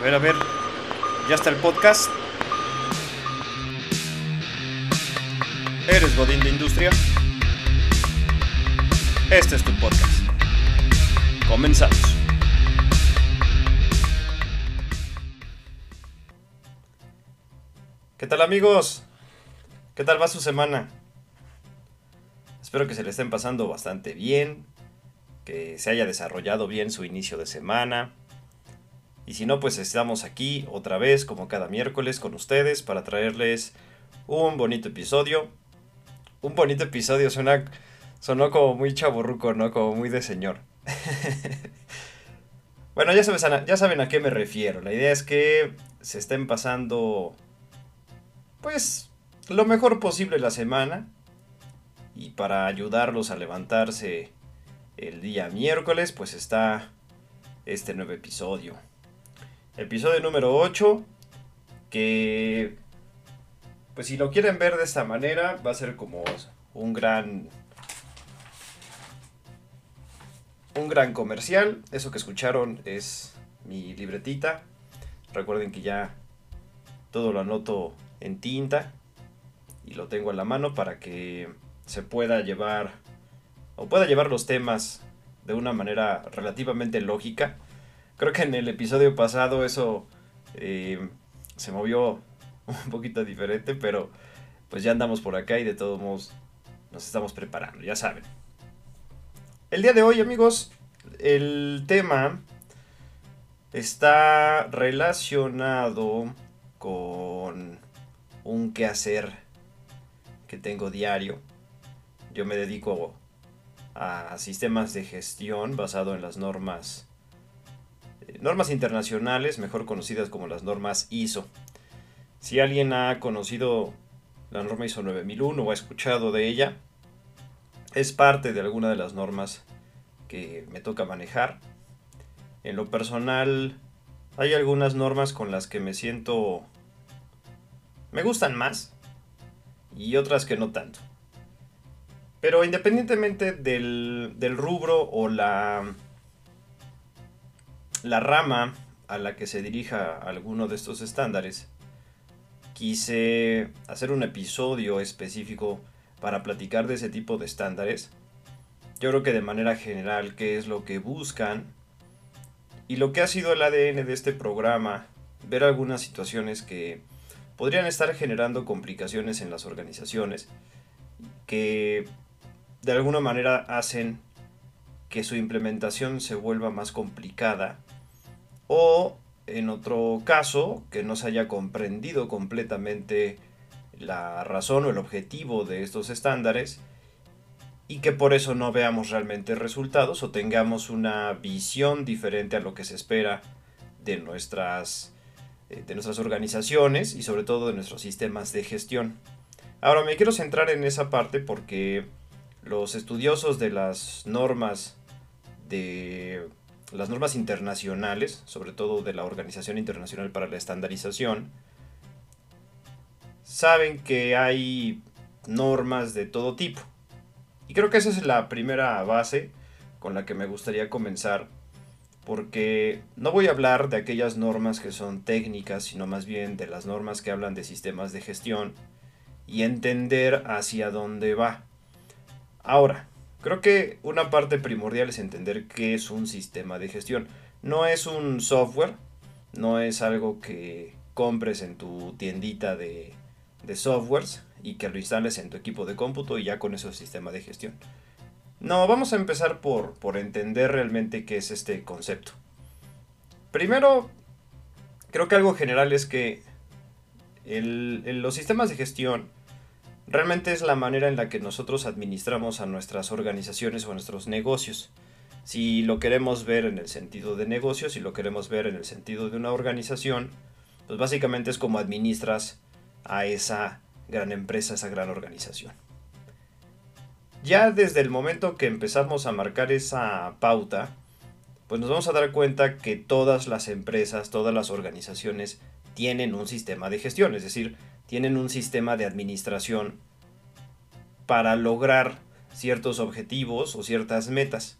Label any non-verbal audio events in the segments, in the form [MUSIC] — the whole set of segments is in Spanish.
A ver, a ver. Ya está el podcast. ¿Eres Godín de Industria? Este es tu podcast. Comenzamos. ¿Qué tal amigos? ¿Qué tal va su semana? Espero que se le estén pasando bastante bien, que se haya desarrollado bien su inicio de semana. Y si no, pues estamos aquí otra vez, como cada miércoles, con ustedes para traerles un bonito episodio. Un bonito episodio suena, sonó como muy chaburruco, ¿no? Como muy de señor. [LAUGHS] bueno, ya, ya saben a qué me refiero. La idea es que se estén pasando, pues, lo mejor posible la semana. Y para ayudarlos a levantarse el día miércoles, pues está este nuevo episodio. Episodio número 8, que pues si lo quieren ver de esta manera, va a ser como un gran un gran comercial. Eso que escucharon es mi libretita. Recuerden que ya todo lo anoto en tinta y lo tengo en la mano para que se pueda llevar o pueda llevar los temas de una manera relativamente lógica. Creo que en el episodio pasado eso eh, se movió un poquito diferente, pero pues ya andamos por acá y de todos modos nos estamos preparando, ya saben. El día de hoy, amigos, el tema está relacionado con un quehacer que tengo diario. Yo me dedico a sistemas de gestión basado en las normas normas internacionales, mejor conocidas como las normas ISO. Si alguien ha conocido la norma ISO 9001 o ha escuchado de ella, es parte de alguna de las normas que me toca manejar. En lo personal, hay algunas normas con las que me siento... me gustan más y otras que no tanto. Pero independientemente del, rubro o la, la rama a la que se dirija alguno de estos estándares, quise hacer un episodio específico para platicar de ese tipo de estándares. Yo creo que de manera general qué es lo que buscan y lo que ha sido el ADN de este programa, ver algunas situaciones que podrían estar generando complicaciones en las organizaciones, que de alguna manera hacen que su implementación se vuelva más complicada o en otro caso que no se haya comprendido completamente la razón o el objetivo de estos estándares y que por eso no veamos realmente resultados o tengamos una visión diferente a lo que se espera de nuestras, eh, de nuestras organizaciones y sobre todo de nuestros sistemas de gestión. Ahora me quiero centrar en esa parte porque los estudiosos de las normas de las normas internacionales, sobre todo de la Organización Internacional para la Estandarización, saben que hay normas de todo tipo. Y creo que esa es la primera base con la que me gustaría comenzar, porque no voy a hablar de aquellas normas que son técnicas, sino más bien de las normas que hablan de sistemas de gestión y entender hacia dónde va. Ahora, creo que una parte primordial es entender qué es un sistema de gestión. No es un software, no es algo que compres en tu tiendita de, softwares y que lo instales en tu equipo de cómputo y ya con eso es sistema de gestión. No, vamos a empezar por, por entender realmente qué es este concepto. Primero, creo que algo general es que los sistemas de gestión Realmente es la manera en la que nosotros administramos a nuestras organizaciones o a nuestros negocios. Si lo queremos ver en el sentido de negocios, si lo queremos ver en el sentido de una organización, pues básicamente es como administras a esa gran empresa, esa gran organización. Ya desde el momento que empezamos a marcar esa pauta, pues nos vamos a dar cuenta que todas las empresas, todas las organizaciones tienen un sistema de gestión, es decir, tienen un sistema de administración para lograr ciertos objetivos o ciertas metas.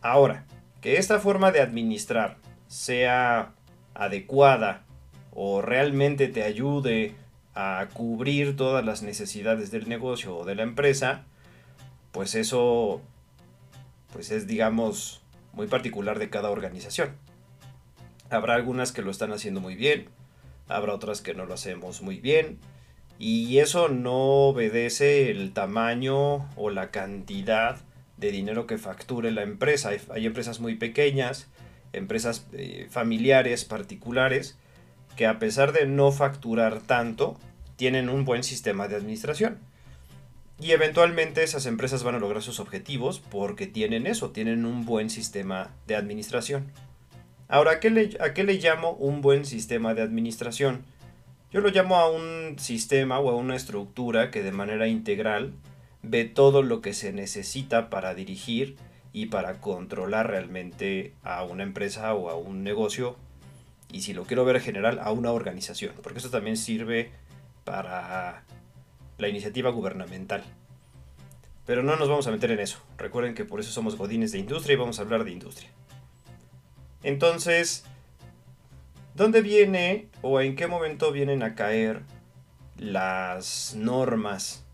Ahora, que esta forma de administrar sea adecuada o realmente te ayude a cubrir todas las necesidades del negocio o de la empresa, pues eso pues es digamos muy particular de cada organización. Habrá algunas que lo están haciendo muy bien, habrá otras que no lo hacemos muy bien, y eso no obedece el tamaño o la cantidad de dinero que facture la empresa. Hay, empresas muy pequeñas, empresas eh, familiares particulares, que a pesar de no facturar tanto, tienen un buen sistema de administración. Y eventualmente esas empresas van a lograr sus objetivos porque tienen eso, tienen un buen sistema de administración. Ahora, ¿a qué le, qué le llamo un buen sistema de administración? Yo lo llamo a un sistema o a una estructura que de manera integral ve todo lo que se necesita para dirigir y para controlar realmente a una empresa o a un negocio y si lo quiero ver general a una organización, porque esto también sirve para la iniciativa gubernamental. Pero no nos vamos a meter en eso. Recuerden que por eso somos godines de industria y vamos a hablar de industria. Entonces, ¿dónde viene o en qué momento vienen a caer las normas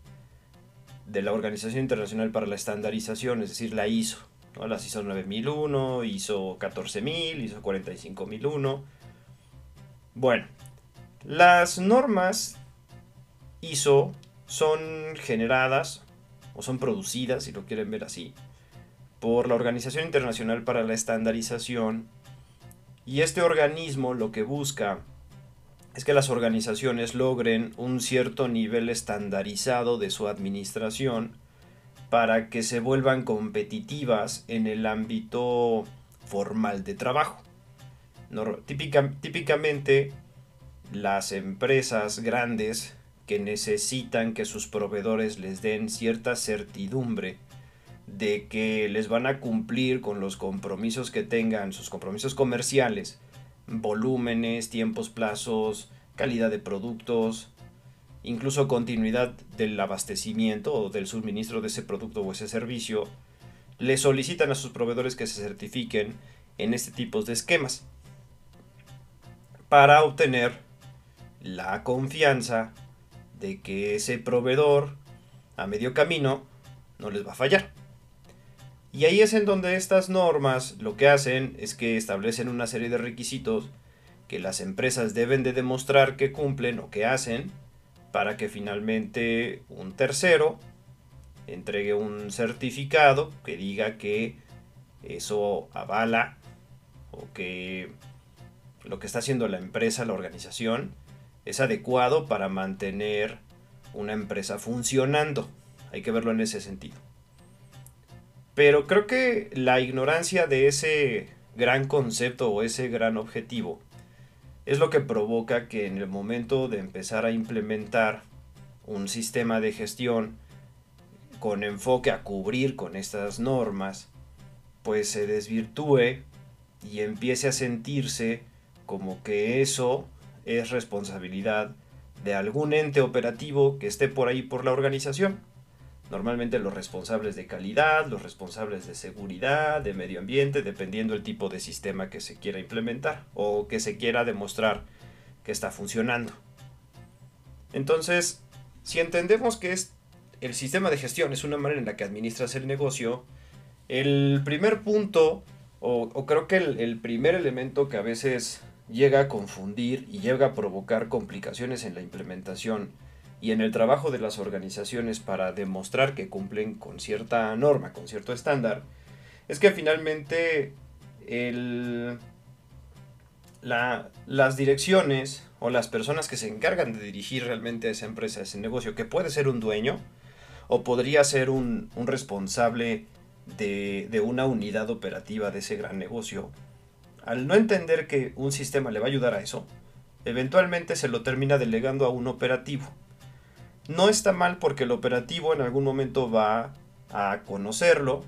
de la Organización Internacional para la Estandarización, es decir, la ISO? Las ISO 9001, ISO 14000, ISO 45001. Bueno, las normas ISO son generadas o son producidas, si lo quieren ver así, por la Organización Internacional para la Estandarización. Y este organismo lo que busca es que las organizaciones logren un cierto nivel estandarizado de su administración para que se vuelvan competitivas en el ámbito formal de trabajo. típicamente las empresas grandes que necesitan que sus proveedores les den cierta certidumbre de que les van a cumplir con los compromisos que tengan, sus compromisos comerciales, volúmenes, tiempos, plazos, calidad de productos, incluso continuidad del abastecimiento o del suministro de ese producto o ese servicio, le solicitan a sus proveedores que se certifiquen en este tipo de esquemas para obtener la confianza de que ese proveedor a medio camino no les va a fallar. Y ahí es en donde estas normas lo que hacen es que establecen una serie de requisitos que las empresas deben de demostrar que cumplen o que hacen para que finalmente un tercero entregue un certificado que diga que eso avala o que lo que está haciendo la empresa, la organización, es adecuado para mantener una empresa funcionando. Hay que verlo en ese sentido. Pero creo que la ignorancia de ese gran concepto o ese gran objetivo es lo que provoca que en el momento de empezar a implementar un sistema de gestión con enfoque a cubrir con estas normas, pues se desvirtúe y empiece a sentirse como que eso es responsabilidad de algún ente operativo que esté por ahí por la organización. Normalmente los responsables de calidad, los responsables de seguridad, de medio ambiente, dependiendo el tipo de sistema que se quiera implementar o que se quiera demostrar que está funcionando. Entonces, si entendemos que es el sistema de gestión es una manera en la que administras el negocio, el primer punto, o, creo que el primer elemento que a veces llega a confundir y llega a provocar complicaciones en la implementación y en el trabajo de las organizaciones para demostrar que cumplen con cierta norma, con cierto estándar, es que finalmente las direcciones o las personas que se encargan de dirigir realmente a esa empresa, ese negocio, que puede ser un dueño o podría ser un, responsable de una unidad operativa de ese gran negocio, al no entender que un sistema le va a ayudar a eso, eventualmente se lo termina delegando a un operativo. No está mal porque el operativo en algún momento va a conocerlo,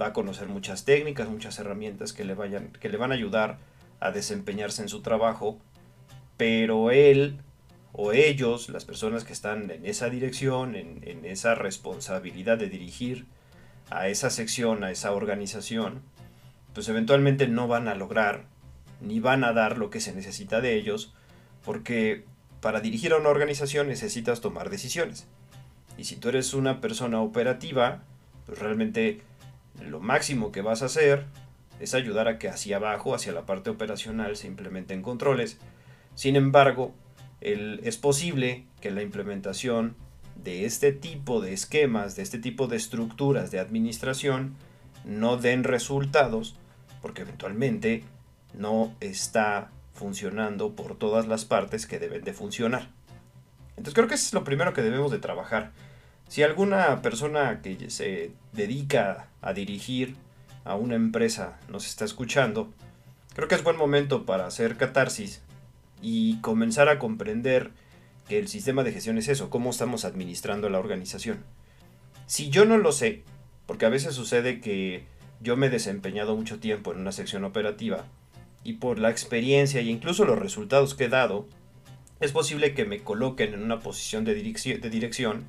va a conocer muchas técnicas, muchas herramientas que le, vayan, que le van a ayudar a desempeñarse en su trabajo, pero él o ellos, las personas que están en esa dirección, en, en esa responsabilidad de dirigir a esa sección, a esa organización, pues eventualmente no van a lograr ni van a dar lo que se necesita de ellos, porque para dirigir a una organización necesitas tomar decisiones. Y si tú eres una persona operativa, pues realmente lo máximo que vas a hacer es ayudar a que hacia abajo, hacia la parte operacional, se implementen controles. Sin embargo, es posible que la implementación de este tipo de esquemas, de este tipo de estructuras de administración, no den resultados porque eventualmente no está funcionando por todas las partes que deben de funcionar. Entonces creo que eso es lo primero que debemos de trabajar. Si alguna persona que se dedica a dirigir a una empresa nos está escuchando, creo que es buen momento para hacer catarsis y comenzar a comprender que el sistema de gestión es eso, cómo estamos administrando la organización. Si yo no lo sé, porque a veces sucede que yo me he desempeñado mucho tiempo en una sección operativa y por la experiencia e incluso los resultados que he dado, es posible que me coloquen en una posición de, dirección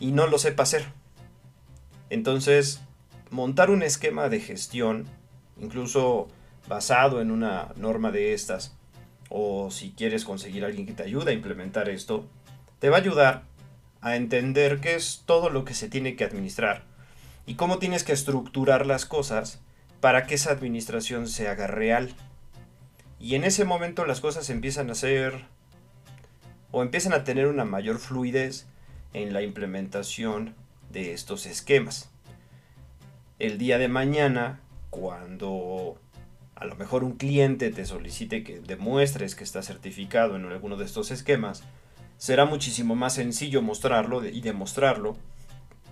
y no lo sepa hacer. Entonces, montar un esquema de gestión, incluso basado en una norma de estas, o si quieres conseguir alguien que te ayude a implementar esto, te va a ayudar a entender qué es todo lo que se tiene que administrar y cómo tienes que estructurar las cosas para que esa administración se haga real. Y en ese momento las cosas empiezan a ser o empiezan a tener una mayor fluidez en la implementación de estos esquemas. El día de mañana, cuando a lo mejor un cliente te solicite que demuestres que está certificado en alguno de estos esquemas, será muchísimo más sencillo mostrarlo y demostrarlo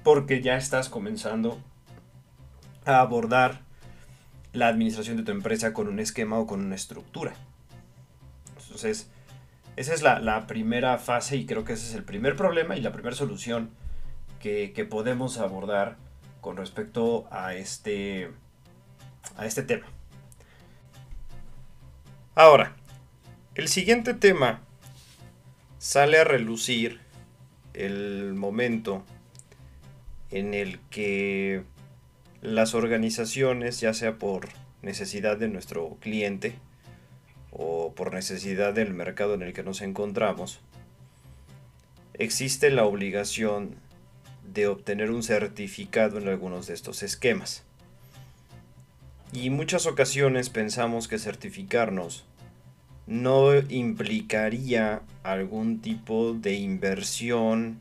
porque ya estás comenzando a abordar la administración de tu empresa con un esquema o con una estructura. Entonces, esa es la, primera fase y creo que ese es el primer problema y la primera solución que, que podemos abordar con respecto a este, a este tema. Ahora, el siguiente tema sale a relucir el momento en el que las organizaciones, ya sea por necesidad de nuestro cliente o por necesidad del mercado en el que nos encontramos, existe la obligación de obtener un certificado en algunos de estos esquemas. Y muchas ocasiones pensamos que certificarnos no implicaría algún tipo de inversión,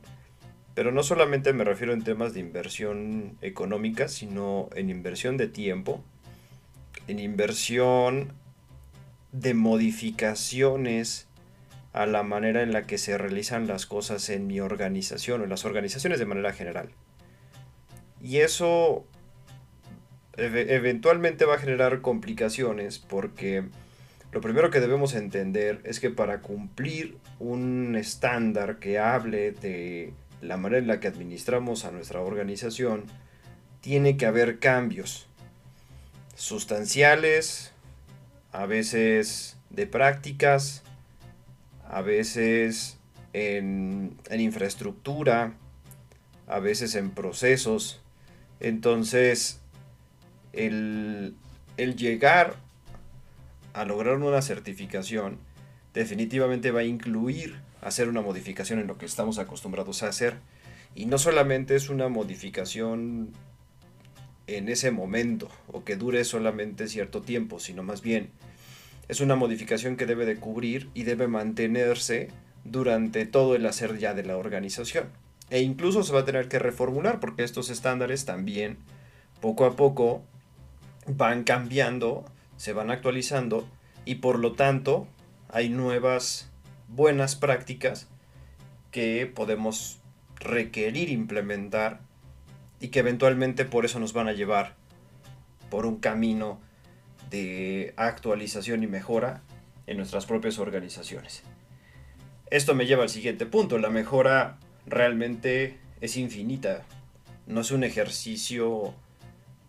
pero no solamente me refiero en temas de inversión económica, sino en inversión de tiempo, en inversión de modificaciones a la manera en la que se realizan las cosas en mi organización o en las organizaciones de manera general. Y eso eventualmente va a generar complicaciones porque lo primero que debemos entender es que para cumplir un estándar que hable de la manera en la que administramos a nuestra organización, tiene que haber cambios sustanciales, a veces de prácticas, a veces en, infraestructura, a veces en procesos. Entonces, el, llegar a lograr una certificación definitivamente va a incluir hacer una modificación en lo que estamos acostumbrados a hacer. Y no solamente es una modificación en ese momento o que dure solamente cierto tiempo, sino más bien es una modificación que debe de cubrir y debe mantenerse durante todo el hacer ya de la organización. E incluso se va a tener que reformular porque estos estándares también poco a poco van cambiando, se van actualizando y por lo tanto hay nuevas buenas prácticas que podemos requerir implementar y que eventualmente por eso nos van a llevar por un camino de actualización y mejora en nuestras propias organizaciones. Esto me lleva al siguiente punto, la mejora realmente es infinita, no es un ejercicio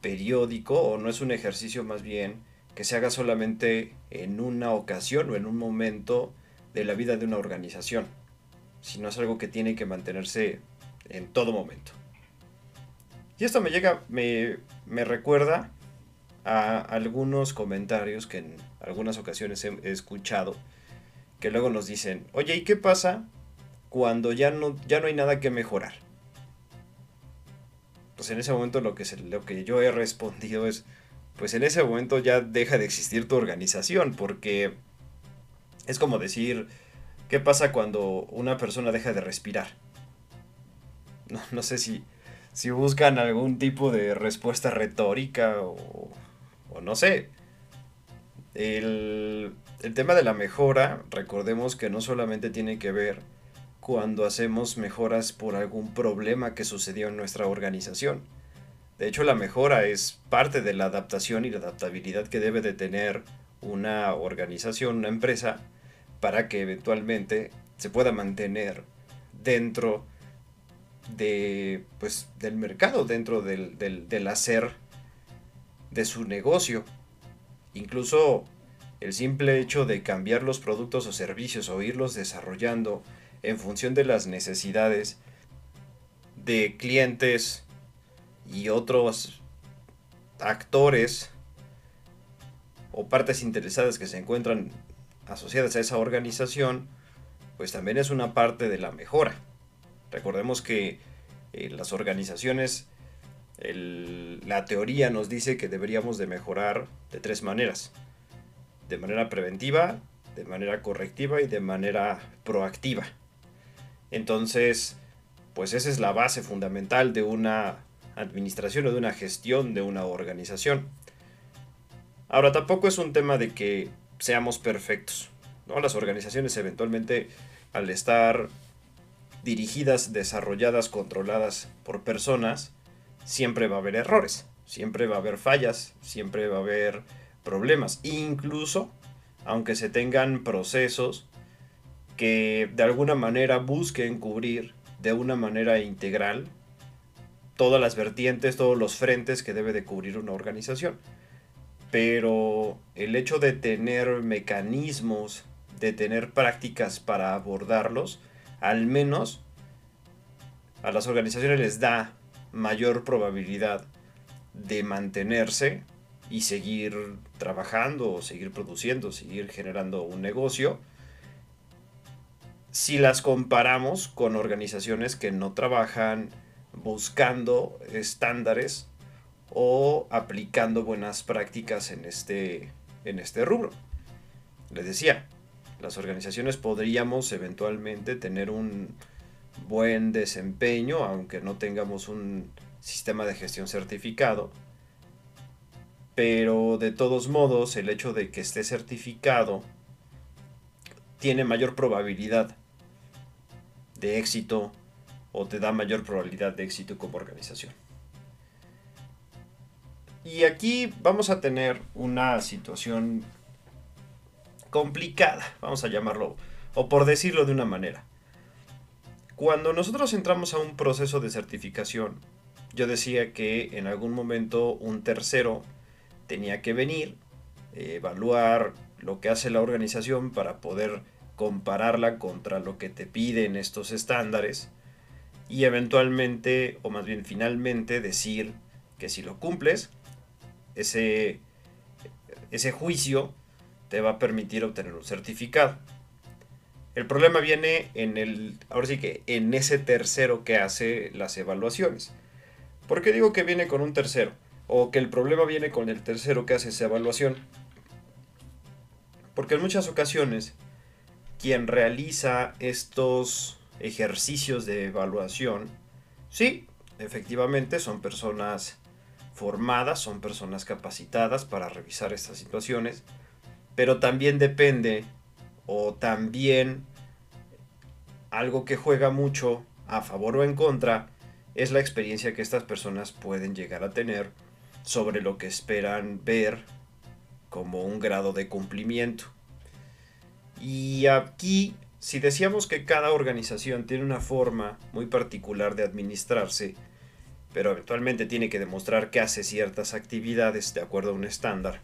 periódico o no es un ejercicio más bien que se haga solamente en una ocasión o en un momento de la vida de una organización, sino es algo que tiene que mantenerse en todo momento. Y esto me llega, me, me recuerda a algunos comentarios que en algunas ocasiones he, escuchado, que luego nos dicen, oye, ¿y qué pasa cuando ya no, ya no hay nada que mejorar? Pues en ese momento lo que, lo que yo he respondido es, pues en ese momento ya deja de existir tu organización, porque es como decir, ¿qué pasa cuando una persona deja de respirar? No, no sé si, si buscan algún tipo de respuesta retórica o, o no sé. El, el tema de la mejora, recordemos que no solamente tiene que ver cuando hacemos mejoras por algún problema que sucedió en nuestra organización. De hecho, la mejora es parte de la adaptación y la adaptabilidad que debe de tener una organización, una empresa, para que eventualmente se pueda mantener dentro de, pues, del mercado, dentro del, del, del hacer de su negocio. Incluso el simple hecho de cambiar los productos o servicios o irlos desarrollando en función de las necesidades de clientes y otros actores o partes interesadas que se encuentran asociadas a esa organización, pues también es una parte de la mejora. Recordemos que eh, las organizaciones, la teoría nos dice que deberíamos de mejorar de tres maneras. De manera preventiva, de manera correctiva y de manera proactiva. Entonces, pues esa es la base fundamental de una administración o de una gestión de una organización. Ahora, tampoco es un tema de que seamos perfectos. ¿no? Las organizaciones eventualmente, al estar dirigidas, desarrolladas, controladas por personas, siempre va a haber errores, siempre va a haber fallas, siempre va a haber problemas. Incluso, aunque se tengan procesos que de alguna manera busquen cubrir de una manera integral todas las vertientes, todos los frentes que debe de cubrir una organización. Pero el hecho de tener mecanismos, de tener prácticas para abordarlos, al menos a las organizaciones les da mayor probabilidad de mantenerse y seguir trabajando seguir produciendo, seguir generando un negocio si las comparamos con organizaciones que no trabajan buscando estándares o aplicando buenas prácticas en este, en este rubro. Les decía, las organizaciones podríamos eventualmente tener un buen desempeño, aunque no tengamos un sistema de gestión certificado. Pero de todos modos, el hecho de que esté certificado tiene mayor probabilidad de éxito o te da mayor probabilidad de éxito como organización. Y aquí vamos a tener una situación complicada, vamos a llamarlo, o por decirlo de una manera. Cuando nosotros entramos a un proceso de certificación, yo decía que en algún momento un tercero tenía que venir, evaluar lo que hace la organización para poder compararla contra lo que te piden estos estándares y eventualmente, o más bien finalmente, decir que si lo cumples, ese, ese juicio te va a permitir obtener un certificado. El problema viene en el, ahora sí que en ese tercero que hace las evaluaciones. ¿Por qué digo que viene con un tercero? O que el problema viene con el tercero que hace esa evaluación. Porque en muchas ocasiones, quien realiza estos ejercicios de evaluación, sí, efectivamente son personas formadas, son personas capacitadas para revisar estas situaciones, pero también depende o también algo que juega mucho a favor o en contra es la experiencia que estas personas pueden llegar a tener sobre lo que esperan ver como un grado de cumplimiento. Y aquí si decíamos que cada organización tiene una forma muy particular de administrarse, pero eventualmente tiene que demostrar que hace ciertas actividades de acuerdo a un estándar,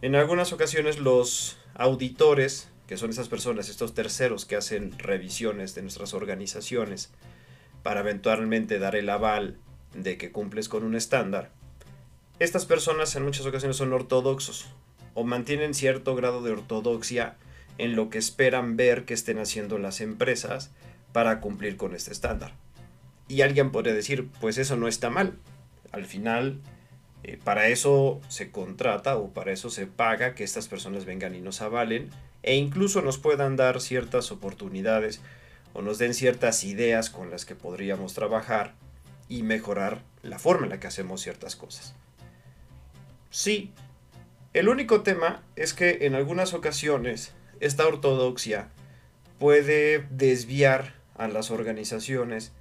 en algunas ocasiones los auditores, que son esas personas, estos terceros que hacen revisiones de nuestras organizaciones para eventualmente dar el aval de que cumples con un estándar, estas personas en muchas ocasiones son ortodoxos o mantienen cierto grado de ortodoxia en lo que esperan ver que estén haciendo las empresas para cumplir con este estándar. Y alguien podría decir, pues eso no está mal. Al final, eh, para eso se contrata o para eso se paga que estas personas vengan y nos avalen e incluso nos puedan dar ciertas oportunidades o nos den ciertas ideas con las que podríamos trabajar y mejorar la forma en la que hacemos ciertas cosas. Sí, el único tema es que en algunas ocasiones esta ortodoxia puede desviar a las organizaciones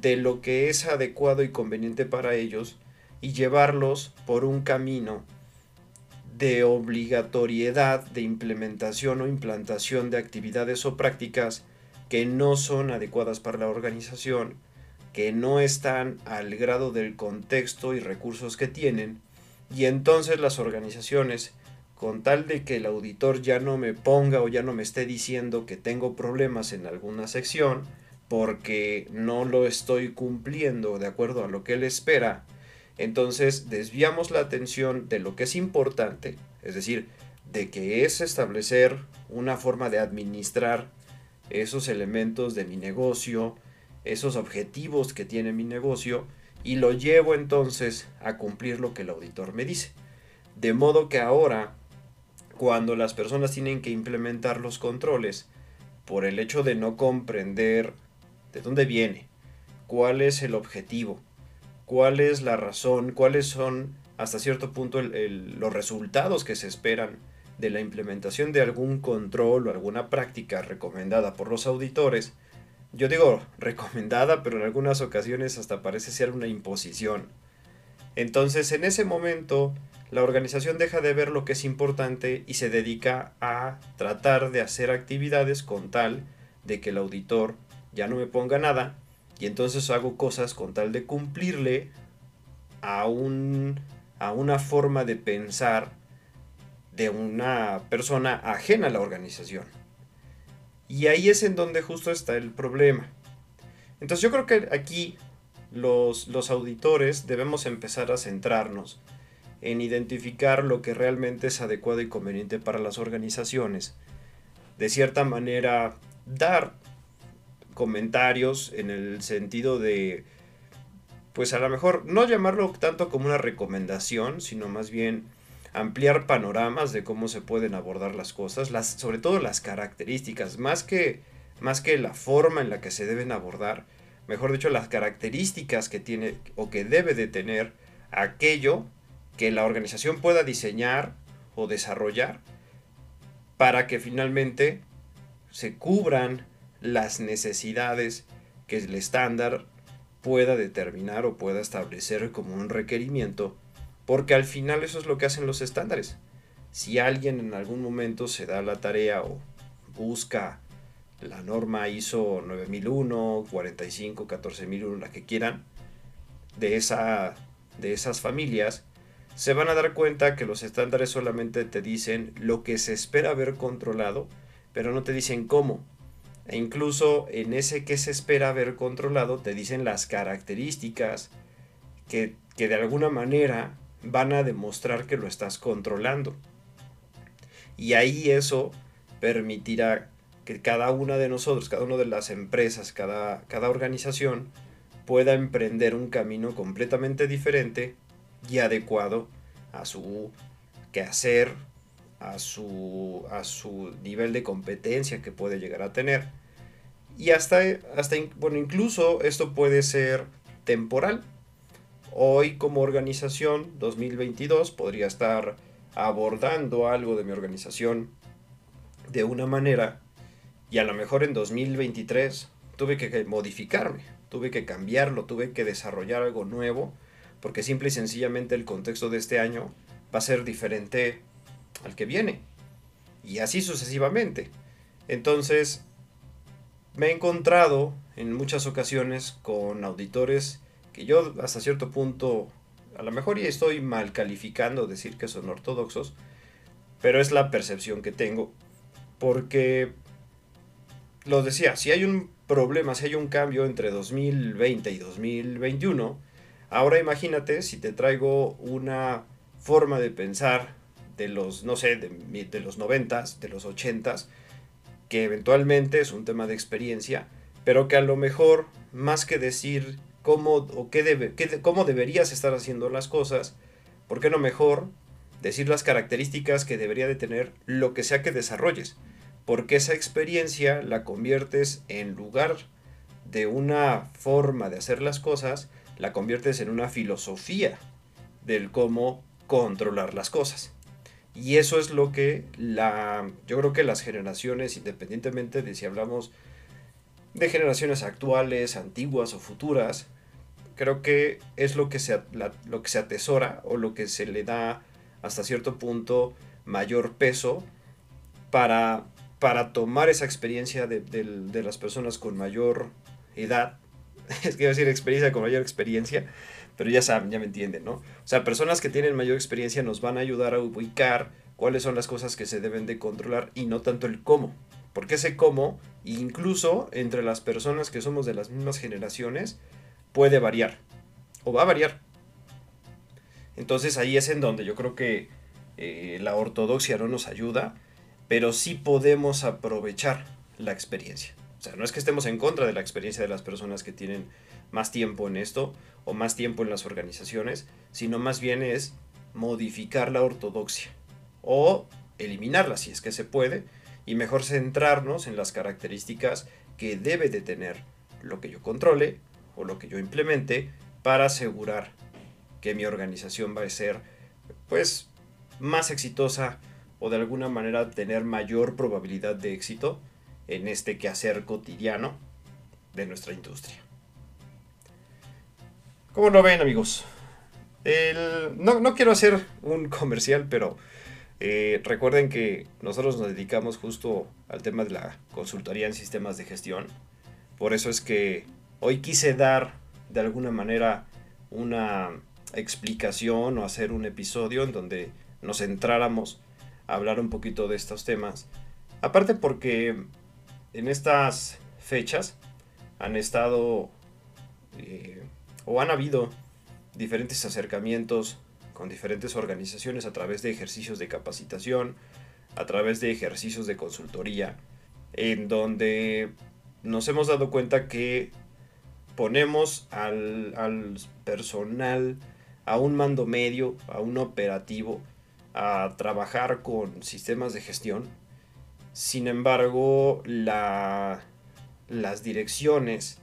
de lo que es adecuado y conveniente para ellos y llevarlos por un camino de obligatoriedad de implementación o implantación de actividades o prácticas que no son adecuadas para la organización, que no están al grado del contexto y recursos que tienen, y entonces las organizaciones, con tal de que el auditor ya no me ponga o ya no me esté diciendo que tengo problemas en alguna sección, porque no lo estoy cumpliendo de acuerdo a lo que él espera, entonces desviamos la atención de lo que es importante, es decir, de que es establecer una forma de administrar esos elementos de mi negocio, esos objetivos que tiene mi negocio, y lo llevo entonces a cumplir lo que el auditor me dice. De modo que ahora, cuando las personas tienen que implementar los controles, por el hecho de no comprender de dónde viene, cuál es el objetivo, cuál es la razón, cuáles son hasta cierto punto los resultados que se esperan de la implementación de algún control o alguna práctica recomendada por los auditores, yo digo recomendada, pero en algunas ocasiones hasta parece ser una imposición. Entonces en ese momento la organización deja de ver lo que es importante y se dedica a tratar de hacer actividades con tal de que el auditor ya no me ponga nada y entonces hago cosas con tal de cumplirle a, un, a una forma de pensar de una persona ajena a la organización. Y ahí es en donde justo está el problema. Entonces yo creo que aquí los, los auditores debemos empezar a centrarnos en identificar lo que realmente es adecuado y conveniente para las organizaciones. De cierta manera, dar comentarios en el sentido de, pues a lo mejor no llamarlo tanto como una recomendación, sino más bien ampliar panoramas de cómo se pueden abordar las cosas, las, sobre todo las características, más que, más que la forma en la que se deben abordar, mejor dicho, las características que tiene o que debe de tener aquello que la organización pueda diseñar o desarrollar para que finalmente se cubran las necesidades que el estándar pueda determinar o pueda establecer como un requerimiento porque al final eso es lo que hacen los estándares. Si alguien en algún momento se da la tarea o busca la norma ISO 9001, 45, 14001, la que quieran, de, esa, de esas familias, se van a dar cuenta que los estándares solamente te dicen lo que se espera haber controlado, pero no te dicen cómo. E incluso en ese que se espera haber controlado te dicen las características que, que de alguna manera van a demostrar que lo estás controlando. Y ahí eso permitirá que cada una de nosotros, cada una de las empresas, cada, cada organización pueda emprender un camino completamente diferente y adecuado a su quehacer, a su, a su nivel de competencia que puede llegar a tener. Y hasta, hasta, bueno, incluso esto puede ser temporal. Hoy como organización 2022 podría estar abordando algo de mi organización de una manera y a lo mejor en 2023 tuve que modificarme, tuve que cambiarlo, tuve que desarrollar algo nuevo porque simple y sencillamente el contexto de este año va a ser diferente al que viene y así sucesivamente. Entonces me he encontrado en muchas ocasiones con auditores que yo hasta cierto punto, a lo mejor ya estoy mal calificando decir que son ortodoxos, pero es la percepción que tengo, porque lo decía, si hay un problema, si hay un cambio entre 2020 y 2021, Ahora imagínate si te traigo una forma de pensar de los, no sé, de, de los noventas, de los ochentas, que eventualmente es un tema de experiencia, pero que a lo mejor, más que decir cómo, o qué debe, cómo deberías estar haciendo las cosas, ¿por qué no mejor decir las características que debería de tener lo que sea que desarrolles? Porque esa experiencia la conviertes en lugar de una forma de hacer las cosas, la conviertes en una filosofía del cómo controlar las cosas. Y eso es lo que la, yo creo que las generaciones, independientemente de si hablamos de generaciones actuales, antiguas o futuras, creo que es lo que, se, lo que se atesora o lo que se le da hasta cierto punto mayor peso para, para tomar esa experiencia de, de las personas con mayor edad. [LAUGHS] Es que iba a decir experiencia con mayor experiencia, pero ya saben, ya me entienden, ¿no? O sea, personas que tienen mayor experiencia nos van a ayudar a ubicar cuáles son las cosas que se deben de controlar y no tanto el cómo. Porque ese cómo, incluso entre las personas que somos de las mismas generaciones, puede variar. O va a variar. Entonces ahí es en donde yo creo que eh, la ortodoxia no nos ayuda, pero sí podemos aprovechar la experiencia. O sea, no es que estemos en contra de la experiencia de las personas que tienen más tiempo en esto o más tiempo en las organizaciones, sino más bien es modificar la ortodoxia o eliminarla si es que se puede y mejor centrarnos en las características que debe de tener lo que yo controle o lo que yo implemente para asegurar que mi organización va a ser pues más exitosa o de alguna manera tener mayor probabilidad de éxito en este quehacer cotidiano de nuestra industria. ¿Cómo lo ven amigos? no, quiero hacer un comercial, pero eh, recuerden que nosotros nos dedicamos justo al tema de la consultoría en sistemas de gestión. Por eso es que hoy quise dar de alguna manera una explicación o hacer un episodio en donde nos centráramos a hablar un poquito de estos temas. Aparte porque en estas fechas han estado eh, o han habido diferentes acercamientos con diferentes organizaciones a través de ejercicios de capacitación, a través de ejercicios de consultoría, en donde nos hemos dado cuenta que ponemos al, al personal, a un mando medio, a un operativo, a trabajar con sistemas de gestión. Sin embargo, las direcciones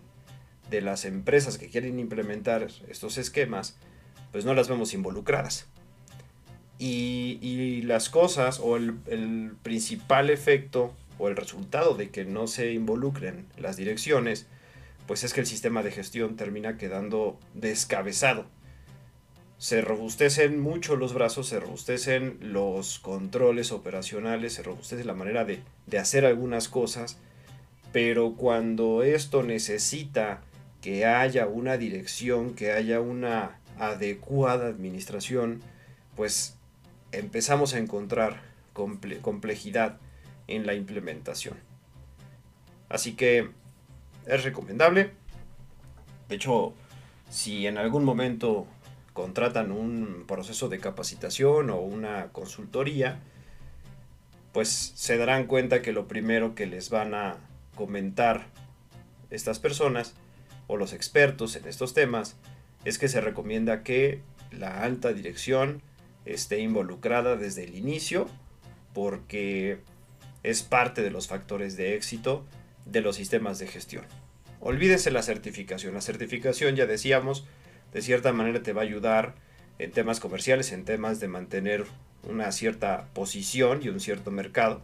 de las empresas que quieren implementar estos esquemas, pues no las vemos involucradas. Y, las cosas o el, el, principal efecto o el resultado de que no se involucren las direcciones, pues es que el sistema de gestión termina quedando descabezado se robustecen mucho los brazos, se robustecen los controles operacionales, se robustece la manera de, hacer algunas cosas, pero cuando esto necesita que haya una dirección, que haya una adecuada administración, pues empezamos a encontrar complejidad en la implementación. Así que es recomendable. De hecho, si en algún momento contratan un proceso de capacitación o una consultoría, pues se darán cuenta que lo primero que les van a comentar estas personas o los expertos en estos temas es que se recomienda que la alta dirección esté involucrada desde el inicio porque es parte de los factores de éxito de los sistemas de gestión. Olvídense la certificación. La certificación, ya decíamos, de cierta manera te va a ayudar en temas comerciales, en temas de mantener una cierta posición y un cierto mercado.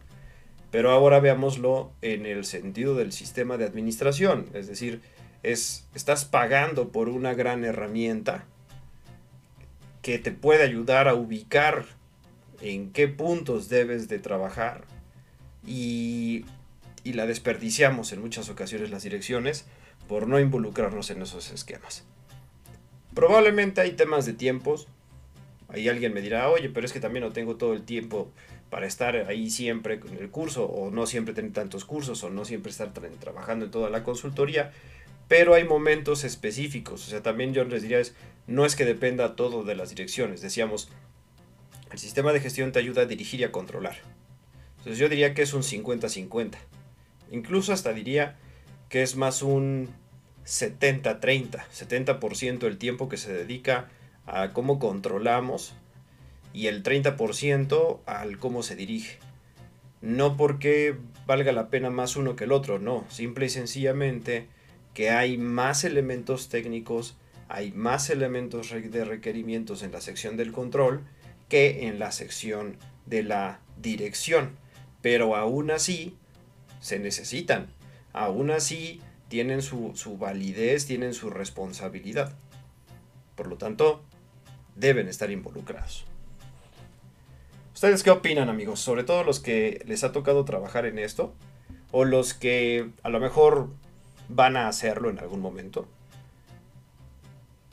Pero ahora veámoslo en el sentido del sistema de administración, es decir, es, estás pagando por una gran herramienta que te puede ayudar a ubicar en qué puntos debes de trabajar y, y la desperdiciamos en muchas ocasiones las direcciones por no involucrarnos en esos esquemas. Probablemente hay temas de tiempos. Ahí alguien me dirá, oye, pero es que también no tengo todo el tiempo para estar ahí siempre en el curso, o no siempre tener tantos cursos, o no siempre estar trabajando en toda la consultoría. Pero hay momentos específicos. O sea, también yo les diría es, no es que dependa todo de las direcciones. Decíamos, el sistema de gestión te ayuda a dirigir y a controlar. Entonces yo diría que es un 50-50. Incluso hasta diría que es más un 70-30. 70%, el tiempo que se dedica a cómo controlamos y el 30% al cómo se dirige. No porque valga la pena más uno que el otro, no. Simple y sencillamente que hay más elementos técnicos, hay más elementos de requerimientos en la sección del control que en la sección de la dirección. Pero aún así se necesitan. Aún así tienen su, su validez, tienen su responsabilidad. Por lo tanto, deben estar involucrados. ¿Ustedes qué opinan, amigos? Sobre todo los que les ha tocado trabajar en esto, o los que a lo mejor van a hacerlo en algún momento.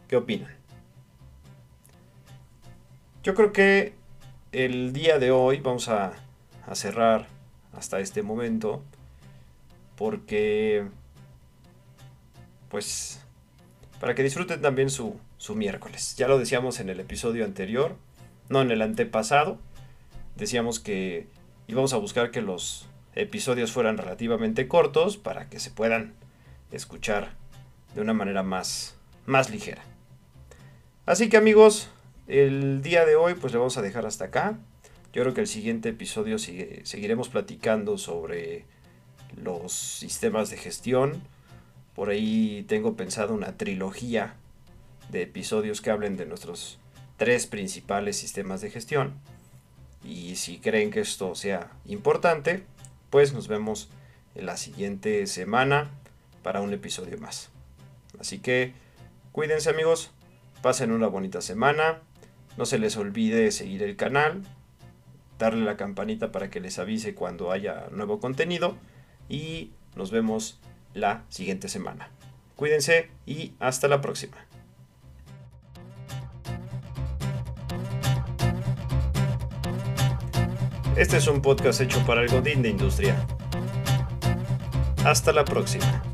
¿Qué opinan? Yo creo que el día de hoy vamos a, cerrar hasta este momento porque pues para que disfruten también su, su miércoles. Ya lo decíamos en el episodio anterior, no en el antepasado. Decíamos que íbamos a buscar que los episodios fueran relativamente cortos para que se puedan escuchar de una manera más, más ligera. Así que amigos, el día de hoy pues le vamos a dejar hasta acá. Yo creo que el siguiente episodio seguiremos platicando sobre los sistemas de gestión. Por ahí tengo pensado una trilogía de episodios que hablen de nuestros tres principales sistemas de gestión. Y si creen que esto sea importante, pues nos vemos en la siguiente semana para un episodio más. Así que cuídense amigos, pasen una bonita semana, no se les olvide seguir el canal, darle la campanita para que les avise cuando haya nuevo contenido y nos vemos la siguiente semana. Cuídense y hasta la próxima. Este es un podcast hecho para el Godín de Industria. Hasta la próxima.